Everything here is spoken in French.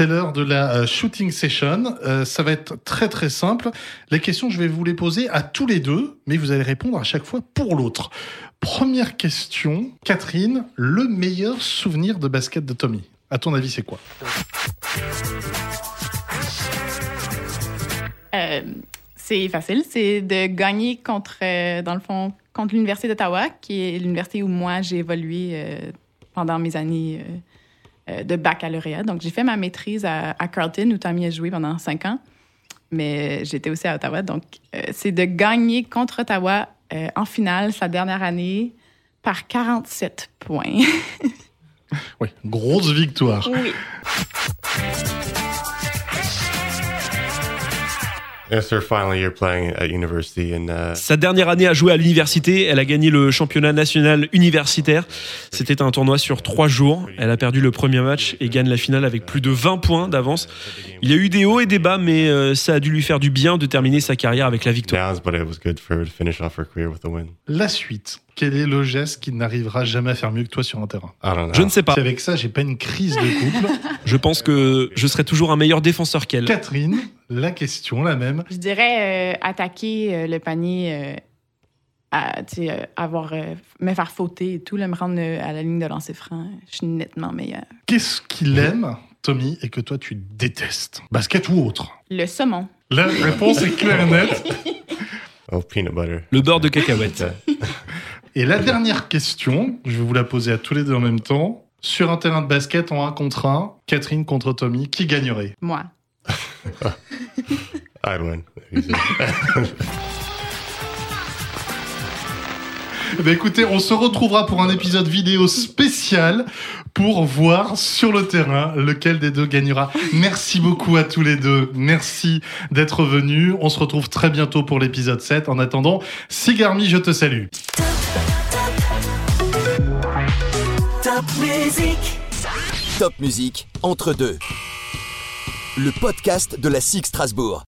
C'est l'heure de la euh, shooting session. Euh, ça va être très très simple. Les questions, je vais vous les poser à tous les deux, mais vous allez répondre à chaque fois pour l'autre. Première question, Catherine, le meilleur souvenir de basket de Tommy? À ton avis, c'est quoi? Euh, c'est facile, c'est de gagner contre, dans le fond, contre l'Université d'Ottawa, qui est l'université où moi j'ai évolué pendant mes années de baccalauréat. Donc, j'ai fait ma maîtrise à, à Carleton, où Tommy a joué pendant cinq ans. Mais j'étais aussi à Ottawa. Donc, euh, c'est de gagner contre Ottawa euh, en finale, sa dernière année, par 47 points. Oui, grosse victoire. oui. Sa dernière année à jouer à l'université, elle a gagné le championnat national universitaire. C'était un tournoi sur trois jours. Elle a perdu le premier match et gagne la finale avec plus de 20 points d'avance. Il y a eu des hauts et des bas, mais euh, ça a dû lui faire du bien de terminer sa carrière avec la victoire. downs, but it was good for her to finish off her career with a win. La suite, quel est le geste qui n'arrivera jamais à faire mieux que toi sur un terrain know. Je ne sais pas. Si avec ça, j'ai pas une crise de couple. Je pense que je serai toujours un meilleur défenseur qu'elle. Catherine, la question, la même. Je dirais euh, attaquer euh, le panier, euh, à, tu sais, euh, avoir, euh, me faire fauter et tout, là, me rendre euh, à la ligne de lancer franc. Je suis nettement meilleure. Qu'est-ce qu'il aime, Tommy, et que toi tu détestes? Basket ou autre? Le saumon. La réponse est claire et nette. Oh, peanut butter. Le beurre de cacahuète. Et la dernière question, je vais vous la poser à tous les deux en même temps. Sur un terrain de basket en 1 contre 1, Catherine contre Tommy, qui gagnerait? Moi. I'd win. Eh ben, écoutez, on se retrouvera pour un épisode vidéo spécial pour voir sur le terrain lequel des deux gagnera. Merci beaucoup à tous les deux. Merci d'être venus. On se retrouve très bientôt pour l'épisode 7. En attendant, Sigarmi, je te salue. Top musique. Top musique entre deux. Le podcast de la SIG Strasbourg.